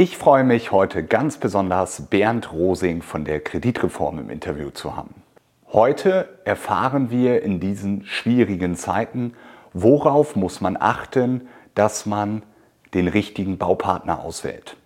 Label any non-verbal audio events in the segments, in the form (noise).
Ich freue mich heute ganz besonders, Bernd Rosing von der Kreditreform im Interview zu haben. Heute erfahren wir in diesen schwierigen Zeiten, worauf muss man achten, dass man den richtigen Baupartner auswählt.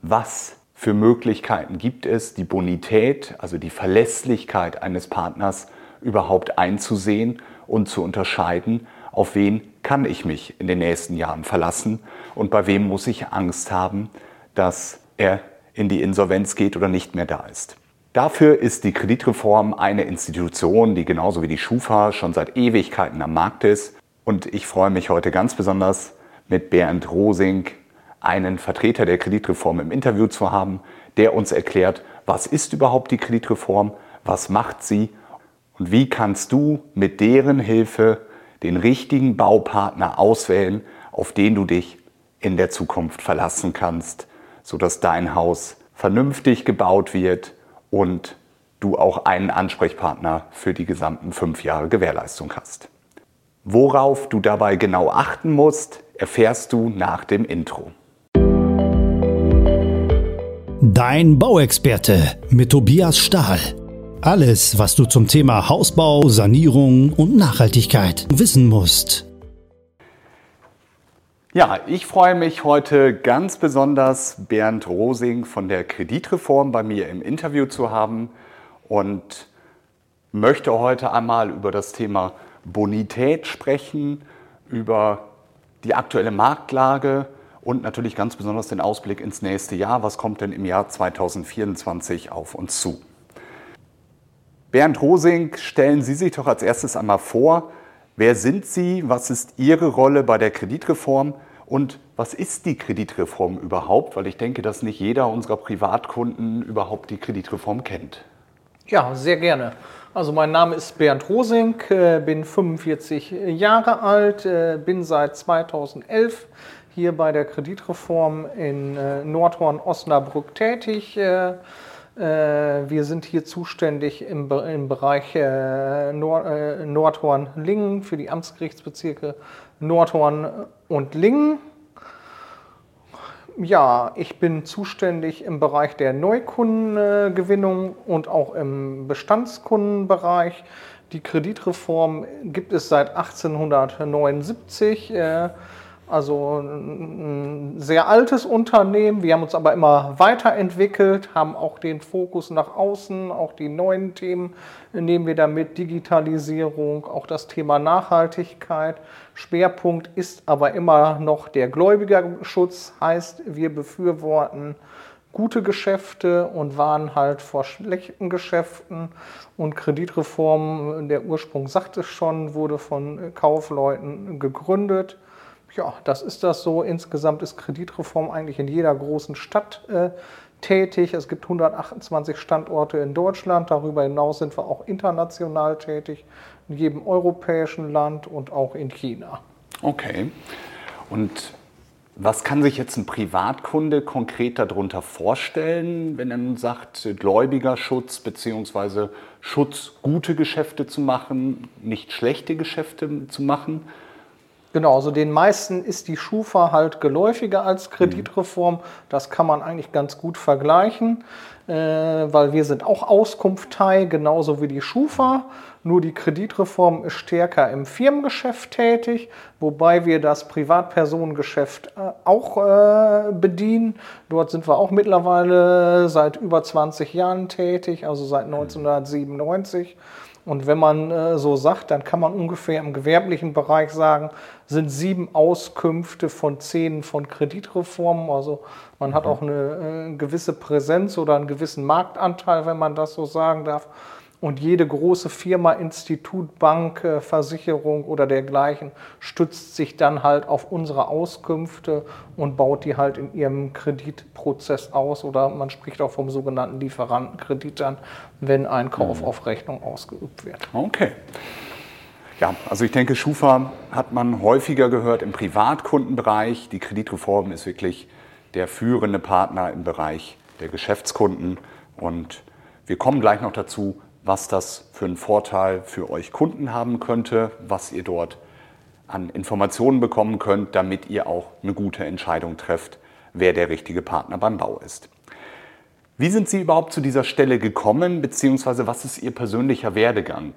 Was für Möglichkeiten gibt es, die Bonität, also die Verlässlichkeit eines Partners überhaupt einzusehen und zu unterscheiden, auf wen kann ich mich in den nächsten Jahren verlassen und bei wem muss ich Angst haben, dass er in die Insolvenz geht oder nicht mehr da ist. Dafür ist die Kreditreform eine Institution, die genauso wie die Schufa schon seit Ewigkeiten am Markt ist. Und ich freue mich heute ganz besonders mit Bernd Rosing, einen Vertreter der Kreditreform im Interview zu haben, der uns erklärt, was ist überhaupt die Kreditreform, was macht sie und wie kannst du mit deren Hilfe den richtigen Baupartner auswählen, auf den du dich in der Zukunft verlassen kannst sodass dein Haus vernünftig gebaut wird und du auch einen Ansprechpartner für die gesamten fünf Jahre Gewährleistung hast. Worauf du dabei genau achten musst, erfährst du nach dem Intro. Dein Bauexperte mit Tobias Stahl. Alles, was du zum Thema Hausbau, Sanierung und Nachhaltigkeit wissen musst. Ja, ich freue mich heute ganz besonders, Bernd Rosing von der Kreditreform bei mir im Interview zu haben und möchte heute einmal über das Thema Bonität sprechen, über die aktuelle Marktlage und natürlich ganz besonders den Ausblick ins nächste Jahr. Was kommt denn im Jahr 2024 auf uns zu? Bernd Rosing, stellen Sie sich doch als erstes einmal vor, Wer sind Sie? Was ist Ihre Rolle bei der Kreditreform? Und was ist die Kreditreform überhaupt? Weil ich denke, dass nicht jeder unserer Privatkunden überhaupt die Kreditreform kennt. Ja, sehr gerne. Also mein Name ist Bernd Rosing, äh, bin 45 Jahre alt, äh, bin seit 2011 hier bei der Kreditreform in äh, Nordhorn-Osnabrück tätig. Äh, wir sind hier zuständig im, im Bereich äh, Nord, äh, Nordhorn-Lingen für die Amtsgerichtsbezirke Nordhorn und Lingen. Ja, ich bin zuständig im Bereich der Neukundengewinnung und auch im Bestandskundenbereich. Die Kreditreform gibt es seit 1879. Also ein sehr altes Unternehmen. Wir haben uns aber immer weiterentwickelt, haben auch den Fokus nach außen, auch die neuen Themen nehmen wir damit, Digitalisierung, auch das Thema Nachhaltigkeit. Schwerpunkt ist aber immer noch der Gläubigerschutz, heißt wir befürworten gute Geschäfte und warnen halt vor schlechten Geschäften. Und Kreditreform, der Ursprung sagt es schon, wurde von Kaufleuten gegründet ja, das ist das so. Insgesamt ist Kreditreform eigentlich in jeder großen Stadt äh, tätig. Es gibt 128 Standorte in Deutschland. Darüber hinaus sind wir auch international tätig, in jedem europäischen Land und auch in China. Okay. Und was kann sich jetzt ein Privatkunde konkret darunter vorstellen, wenn er nun sagt, Gläubigerschutz bzw. Schutz, gute Geschäfte zu machen, nicht schlechte Geschäfte zu machen? Genau, also den meisten ist die Schufa halt geläufiger als Kreditreform. Das kann man eigentlich ganz gut vergleichen, äh, weil wir sind auch Auskunftei, genauso wie die Schufa. Nur die Kreditreform ist stärker im Firmengeschäft tätig, wobei wir das Privatpersonengeschäft äh, auch äh, bedienen. Dort sind wir auch mittlerweile seit über 20 Jahren tätig, also seit 1997. Und wenn man äh, so sagt, dann kann man ungefähr im gewerblichen Bereich sagen, sind sieben Auskünfte von zehn von Kreditreformen. Also man mhm. hat auch eine äh, gewisse Präsenz oder einen gewissen Marktanteil, wenn man das so sagen darf. Und jede große Firma, Institut, Bank, äh, Versicherung oder dergleichen stützt sich dann halt auf unsere Auskünfte und baut die halt in ihrem Kreditprozess aus. Oder man spricht auch vom sogenannten Lieferantenkredit dann, wenn ein Kauf mhm. auf Rechnung ausgeübt wird. Okay. Ja, also ich denke, Schufa hat man häufiger gehört im Privatkundenbereich. Die Kreditreform ist wirklich der führende Partner im Bereich der Geschäftskunden. Und wir kommen gleich noch dazu, was das für einen Vorteil für euch Kunden haben könnte, was ihr dort an Informationen bekommen könnt, damit ihr auch eine gute Entscheidung trefft, wer der richtige Partner beim Bau ist. Wie sind Sie überhaupt zu dieser Stelle gekommen, beziehungsweise was ist Ihr persönlicher Werdegang?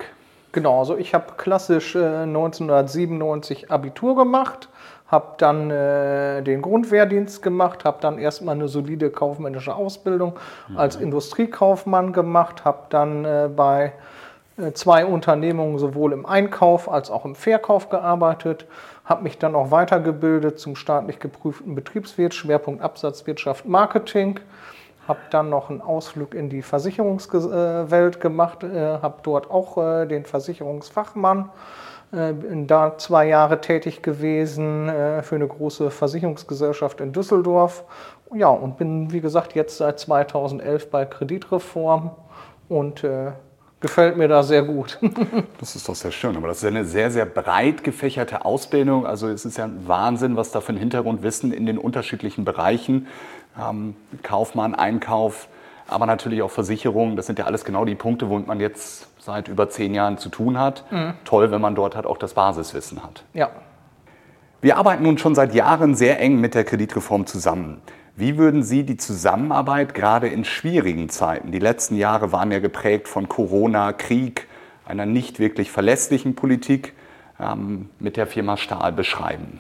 Genau, also ich habe klassisch äh, 1997 Abitur gemacht, habe dann äh, den Grundwehrdienst gemacht, habe dann erstmal eine solide kaufmännische Ausbildung mhm. als Industriekaufmann gemacht, habe dann äh, bei äh, zwei Unternehmungen sowohl im Einkauf als auch im Verkauf gearbeitet, habe mich dann auch weitergebildet zum staatlich geprüften Betriebswirt, Schwerpunkt Absatzwirtschaft Marketing, habe dann noch einen Ausflug in die Versicherungswelt gemacht, äh, habe dort auch äh, den Versicherungsfachmann bin da zwei Jahre tätig gewesen für eine große Versicherungsgesellschaft in Düsseldorf. Ja, und bin, wie gesagt, jetzt seit 2011 bei Kreditreform und gefällt mir da sehr gut. (laughs) das ist doch sehr schön. Aber das ist eine sehr, sehr breit gefächerte Ausbildung. Also es ist ja ein Wahnsinn, was da für ein Hintergrundwissen in den unterschiedlichen Bereichen, ähm, Kaufmann, Einkauf, aber natürlich auch Versicherung. Das sind ja alles genau die Punkte, womit man jetzt seit über zehn Jahren zu tun hat. Mhm. Toll, wenn man dort halt auch das Basiswissen hat. Ja. Wir arbeiten nun schon seit Jahren sehr eng mit der Kreditreform zusammen. Wie würden Sie die Zusammenarbeit gerade in schwierigen Zeiten, die letzten Jahre waren ja geprägt von Corona, Krieg, einer nicht wirklich verlässlichen Politik, ähm, mit der Firma Stahl beschreiben?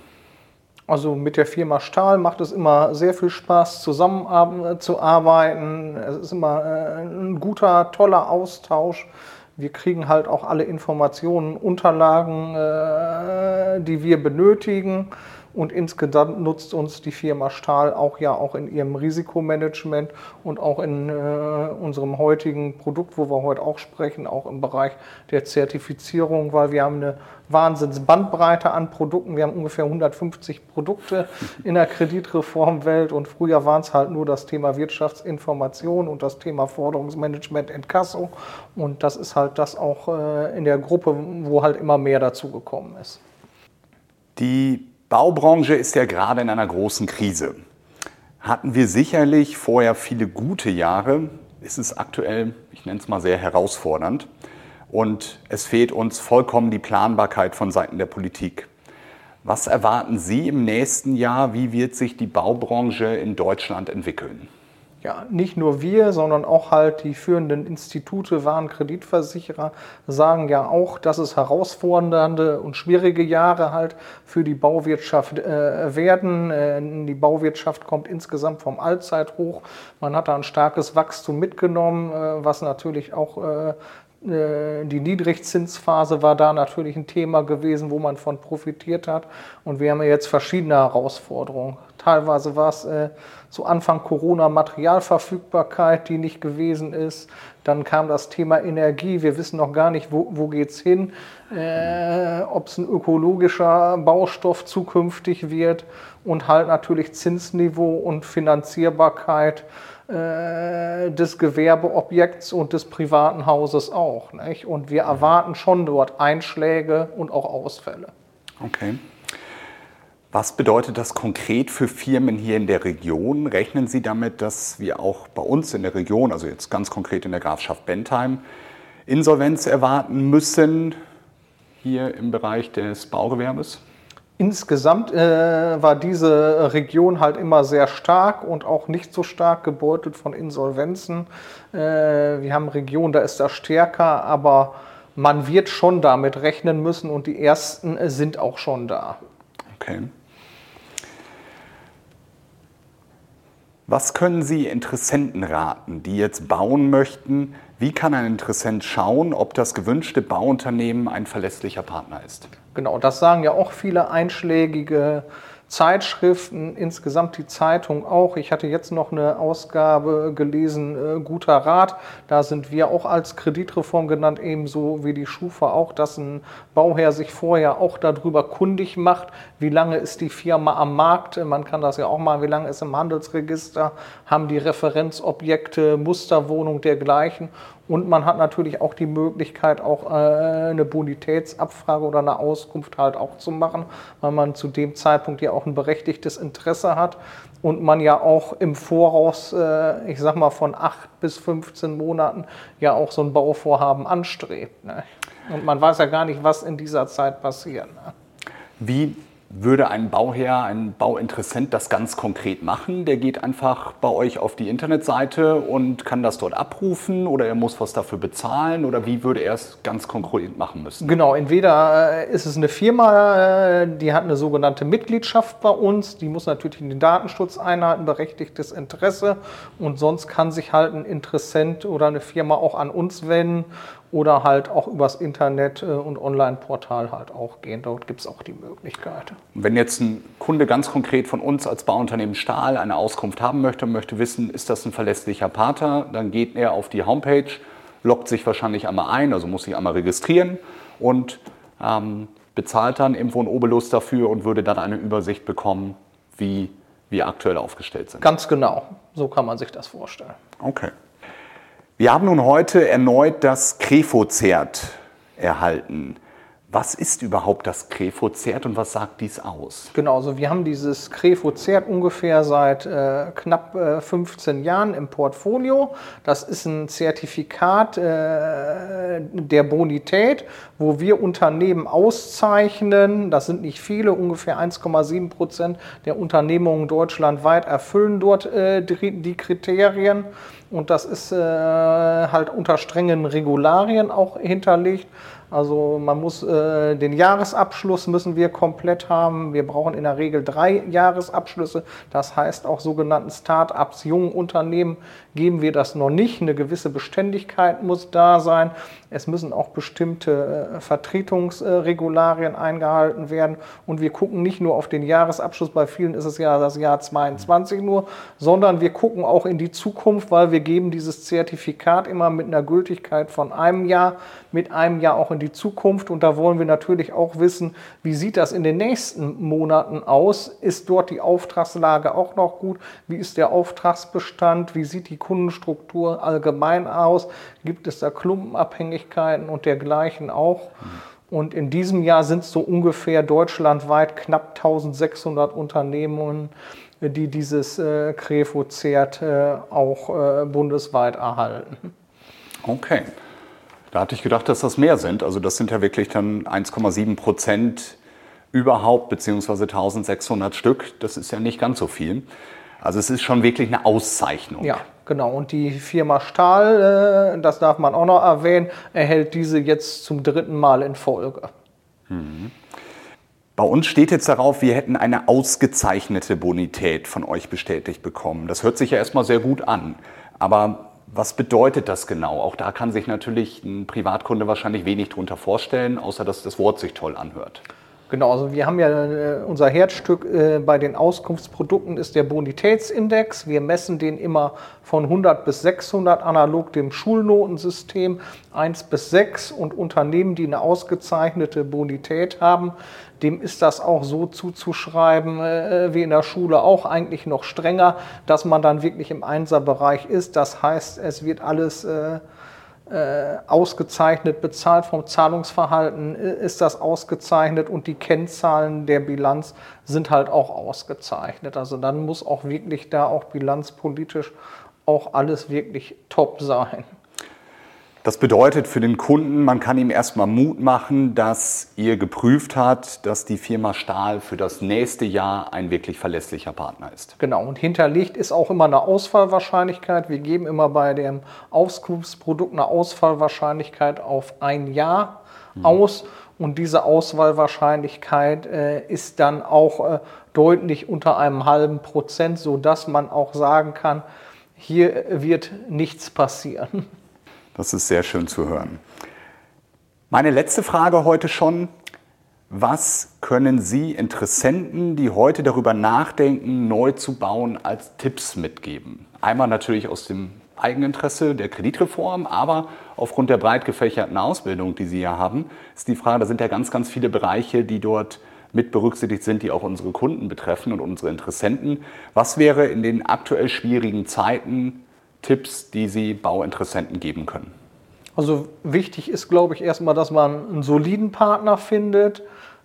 Also mit der Firma Stahl macht es immer sehr viel Spaß, zusammenzuarbeiten. Es ist immer äh, ein guter, toller Austausch. Wir kriegen halt auch alle Informationen, Unterlagen, äh, die wir benötigen. Und insgesamt nutzt uns die Firma Stahl auch ja auch in ihrem Risikomanagement und auch in äh, unserem heutigen Produkt, wo wir heute auch sprechen, auch im Bereich der Zertifizierung, weil wir haben eine Wahnsinnsbandbreite an Produkten. Wir haben ungefähr 150 Produkte in der Kreditreformwelt und früher waren es halt nur das Thema Wirtschaftsinformation und das Thema Forderungsmanagement in Kasso. Und das ist halt das auch äh, in der Gruppe, wo halt immer mehr dazu gekommen ist. Die Baubranche ist ja gerade in einer großen Krise. Hatten wir sicherlich vorher viele gute Jahre, ist es aktuell, ich nenne es mal sehr herausfordernd. Und es fehlt uns vollkommen die Planbarkeit von Seiten der Politik. Was erwarten Sie im nächsten Jahr? Wie wird sich die Baubranche in Deutschland entwickeln? Ja, nicht nur wir, sondern auch halt die führenden Institute, Warenkreditversicherer sagen ja auch, dass es herausfordernde und schwierige Jahre halt für die Bauwirtschaft äh, werden. Äh, die Bauwirtschaft kommt insgesamt vom Allzeithoch. Man hat da ein starkes Wachstum mitgenommen, äh, was natürlich auch äh, äh, die Niedrigzinsphase war da natürlich ein Thema gewesen, wo man von profitiert hat. Und wir haben jetzt verschiedene Herausforderungen. Teilweise war es äh, zu Anfang Corona Materialverfügbarkeit, die nicht gewesen ist. Dann kam das Thema Energie. Wir wissen noch gar nicht, wo, wo geht es hin, äh, ob es ein ökologischer Baustoff zukünftig wird und halt natürlich Zinsniveau und Finanzierbarkeit äh, des Gewerbeobjekts und des privaten Hauses auch. Nicht? Und wir erwarten schon dort Einschläge und auch Ausfälle. Okay. Was bedeutet das konkret für Firmen hier in der Region? Rechnen Sie damit, dass wir auch bei uns in der Region, also jetzt ganz konkret in der Grafschaft Bentheim, Insolvenz erwarten müssen hier im Bereich des Baugewerbes? Insgesamt äh, war diese Region halt immer sehr stark und auch nicht so stark gebeutelt von Insolvenzen. Äh, wir haben Regionen, da ist das stärker, aber man wird schon damit rechnen müssen und die ersten sind auch schon da. Okay. Was können Sie Interessenten raten, die jetzt bauen möchten? Wie kann ein Interessent schauen, ob das gewünschte Bauunternehmen ein verlässlicher Partner ist? Genau, das sagen ja auch viele einschlägige Zeitschriften, insgesamt die Zeitung auch. Ich hatte jetzt noch eine Ausgabe gelesen, äh, Guter Rat. Da sind wir auch als Kreditreform genannt, ebenso wie die Schufa auch, dass ein Bauherr sich vorher auch darüber kundig macht, wie lange ist die Firma am Markt. Man kann das ja auch mal, wie lange ist im Handelsregister, haben die Referenzobjekte, Musterwohnung dergleichen. Und man hat natürlich auch die Möglichkeit, auch äh, eine Bonitätsabfrage oder eine Auskunft halt auch zu machen, weil man zu dem Zeitpunkt ja auch ein berechtigtes Interesse hat und man ja auch im Voraus, äh, ich sag mal von 8 bis 15 Monaten, ja auch so ein Bauvorhaben anstrebt. Ne? Und man weiß ja gar nicht, was in dieser Zeit passiert. Ne? Wie würde ein Bauherr, ein Bauinteressent das ganz konkret machen? Der geht einfach bei euch auf die Internetseite und kann das dort abrufen oder er muss was dafür bezahlen oder wie würde er es ganz konkret machen müssen? Genau, entweder äh, ist es eine Firma, äh, die hat eine sogenannte Mitgliedschaft bei uns, die muss natürlich den Datenschutz einhalten, berechtigtes Interesse und sonst kann sich halt ein Interessent oder eine Firma auch an uns wenden oder halt auch übers Internet äh, und Online-Portal halt auch gehen. Dort gibt es auch die Möglichkeit. Wenn jetzt ein Kunde ganz konkret von uns als Bauunternehmen Stahl eine Auskunft haben möchte und möchte wissen, ist das ein verlässlicher Partner, dann geht er auf die Homepage, loggt sich wahrscheinlich einmal ein, also muss sich einmal registrieren und ähm, bezahlt dann irgendwo ein Obolus dafür und würde dann eine Übersicht bekommen, wie wir aktuell aufgestellt sind. Ganz genau, so kann man sich das vorstellen. Okay. Wir haben nun heute erneut das Krefozert erhalten. Was ist überhaupt das Krefozert und was sagt dies aus? Genau, also wir haben dieses Krefozert ungefähr seit äh, knapp äh, 15 Jahren im Portfolio. Das ist ein Zertifikat äh, der Bonität, wo wir Unternehmen auszeichnen. Das sind nicht viele, ungefähr 1,7 Prozent der Unternehmungen deutschlandweit erfüllen dort äh, die, die Kriterien. Und das ist äh, halt unter strengen Regularien auch hinterlegt. Also man muss äh, den Jahresabschluss müssen wir komplett haben. Wir brauchen in der Regel drei Jahresabschlüsse. Das heißt auch sogenannten Start-ups, jungen Unternehmen geben wir das noch nicht. Eine gewisse Beständigkeit muss da sein. Es müssen auch bestimmte äh, Vertretungsregularien eingehalten werden. Und wir gucken nicht nur auf den Jahresabschluss, bei vielen ist es ja das Jahr 22 nur, sondern wir gucken auch in die Zukunft, weil wir geben dieses Zertifikat immer mit einer Gültigkeit von einem Jahr, mit einem Jahr auch in die Zukunft. Und da wollen wir natürlich auch wissen, wie sieht das in den nächsten Monaten aus? Ist dort die Auftragslage auch noch gut? Wie ist der Auftragsbestand? Wie sieht die Kundenstruktur allgemein aus? Gibt es da Klumpenabhängigkeiten und dergleichen auch? Und in diesem Jahr sind es so ungefähr deutschlandweit knapp 1600 Unternehmen, die dieses äh, Krefo-Zert äh, auch äh, bundesweit erhalten. Okay. Da hatte ich gedacht, dass das mehr sind. Also das sind ja wirklich dann 1,7 Prozent überhaupt, beziehungsweise 1600 Stück. Das ist ja nicht ganz so viel. Also es ist schon wirklich eine Auszeichnung. Ja, genau. Und die Firma Stahl, äh, das darf man auch noch erwähnen, erhält diese jetzt zum dritten Mal in Folge. Mhm. Bei uns steht jetzt darauf, wir hätten eine ausgezeichnete Bonität von euch bestätigt bekommen. Das hört sich ja erstmal sehr gut an. Aber was bedeutet das genau? Auch da kann sich natürlich ein Privatkunde wahrscheinlich wenig darunter vorstellen, außer dass das Wort sich toll anhört. Genau, also wir haben ja äh, unser Herzstück äh, bei den Auskunftsprodukten ist der Bonitätsindex. Wir messen den immer von 100 bis 600 analog dem Schulnotensystem 1 bis 6 und Unternehmen, die eine ausgezeichnete Bonität haben, dem ist das auch so zuzuschreiben äh, wie in der Schule auch eigentlich noch strenger, dass man dann wirklich im Einserbereich ist. Das heißt, es wird alles ausgezeichnet, bezahlt vom Zahlungsverhalten äh, ist das ausgezeichnet und die Kennzahlen der Bilanz sind halt auch ausgezeichnet. Also dann muss auch wirklich da auch bilanzpolitisch auch alles wirklich top sein. Das bedeutet für den Kunden, man kann ihm erstmal Mut machen, dass ihr geprüft habt, dass die Firma Stahl für das nächste Jahr ein wirklich verlässlicher Partner ist. Genau, und hinterlegt ist auch immer eine Ausfallwahrscheinlichkeit. Wir geben immer bei dem Auskunftsprodukt eine Ausfallwahrscheinlichkeit auf ein Jahr mhm. aus. Und diese Auswahlwahrscheinlichkeit äh, ist dann auch äh, deutlich unter einem halben Prozent, sodass man auch sagen kann, hier wird nichts passieren. Das ist sehr schön zu hören. Meine letzte Frage heute schon. Was können Sie Interessenten, die heute darüber nachdenken, neu zu bauen, als Tipps mitgeben? Einmal natürlich aus dem Eigeninteresse der Kreditreform, aber aufgrund der breit gefächerten Ausbildung, die Sie ja haben, ist die Frage, da sind ja ganz, ganz viele Bereiche, die dort mit berücksichtigt sind, die auch unsere Kunden betreffen und unsere Interessenten. Was wäre in den aktuell schwierigen Zeiten Tipps, die Sie Bauinteressenten geben können? Also wichtig ist, glaube ich, erstmal, dass man einen soliden Partner findet,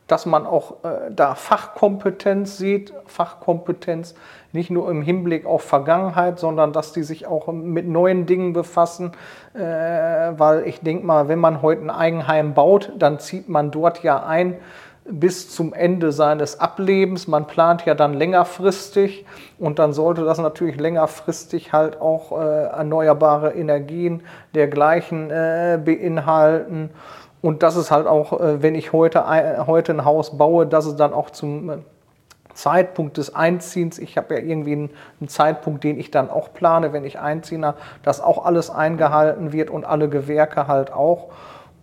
dass man auch äh, da Fachkompetenz sieht, Fachkompetenz nicht nur im Hinblick auf Vergangenheit, sondern dass die sich auch mit neuen Dingen befassen, äh, weil ich denke mal, wenn man heute ein Eigenheim baut, dann zieht man dort ja ein, bis zum Ende seines Ablebens. Man plant ja dann längerfristig und dann sollte das natürlich längerfristig halt auch äh, erneuerbare Energien dergleichen äh, beinhalten. Und das ist halt auch, äh, wenn ich heute, heute ein Haus baue, dass es dann auch zum äh, Zeitpunkt des Einziehens, ich habe ja irgendwie einen, einen, Zeitpunkt, den ich dann auch plane, wenn ich einziehe, dass auch alles eingehalten wird und alle Gewerke halt auch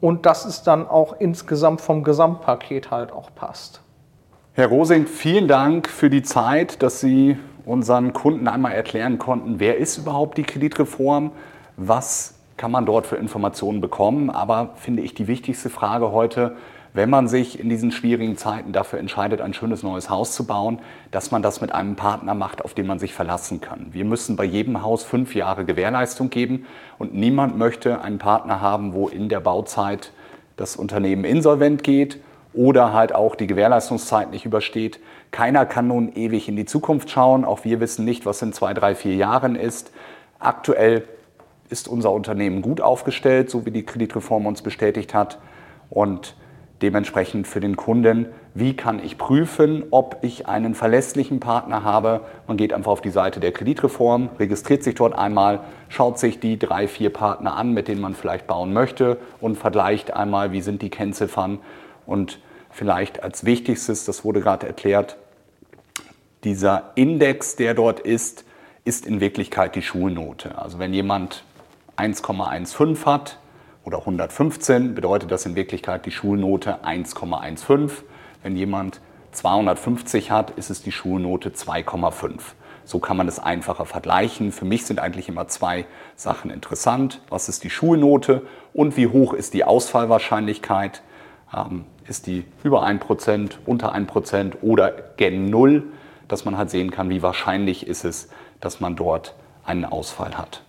und dass es dann auch insgesamt vom Gesamtpaket halt auch passt. Herr Rosing, vielen Dank für die Zeit, dass Sie unseren Kunden einmal erklären konnten, wer ist überhaupt die Kreditreform, was kann man dort für Informationen bekommen. Aber finde ich die wichtigste Frage heute, wenn man sich in diesen schwierigen Zeiten dafür entscheidet, ein schönes neues Haus zu bauen, dass man das mit einem Partner macht, auf den man sich verlassen kann. Wir müssen bei jedem Haus fünf Jahre Gewährleistung geben und niemand möchte einen Partner haben, wo in der Bauzeit das Unternehmen insolvent geht oder halt auch die Gewährleistungszeit nicht übersteht. Keiner kann nun ewig in die Zukunft schauen. Auch wir wissen nicht, was in zwei, drei, vier Jahren ist. Aktuell ist unser Unternehmen gut aufgestellt, so wie die Kreditreform uns bestätigt hat. Und dementsprechend für den Kunden, wie kann ich prüfen, ob ich einen verlässlichen Partner habe. Man geht einfach auf die Seite der Kreditreform, registriert sich dort einmal, schaut sich die drei, vier Partner an, mit denen man vielleicht bauen möchte und vergleicht einmal, wie sind die Kennziffern. Und vielleicht als wichtigstes, das wurde gerade erklärt, dieser Index, der dort ist, ist in Wirklichkeit die Schulnote. Also wenn jemand 1,15 hat, oder 115 bedeutet das in Wirklichkeit die Schulnote 1,15. Wenn jemand 250 hat, ist es die Schulnote 2,5. So kann man es einfacher vergleichen. Für mich sind eigentlich immer zwei Sachen interessant. Was ist die Schulnote und wie hoch ist die Ausfallwahrscheinlichkeit? Ähm, ist die über 1%, unter 1% oder gen Null, dass man halt sehen kann, wie wahrscheinlich ist es, dass man dort einen Ausfall hat.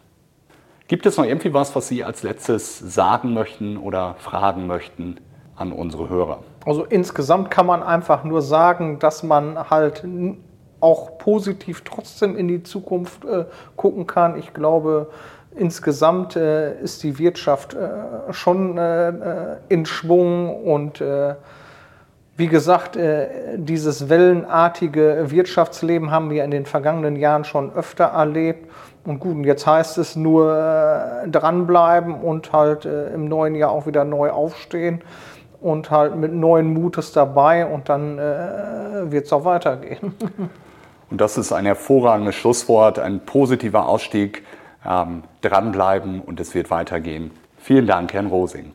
Gibt es noch irgendwie was, was Sie als letztes sagen möchten oder fragen möchten an unsere Hörer? Also insgesamt kann man einfach nur sagen, dass man halt auch positiv trotzdem in die Zukunft äh, gucken kann. Ich glaube, insgesamt äh, ist die Wirtschaft äh, schon äh, äh, in Schwung und äh, wie gesagt, dieses wellenartige Wirtschaftsleben haben wir in den vergangenen Jahren schon öfter erlebt. Und gut, jetzt heißt es nur äh, dranbleiben und halt äh, im neuen Jahr auch wieder neu aufstehen und halt mit neuen Mutes dabei und dann äh, wird es auch weitergehen. (laughs) und das ist ein hervorragendes Schlusswort, ein positiver Ausstieg. Ähm, dranbleiben und es wird weitergehen. Vielen Dank, Herrn Rosing.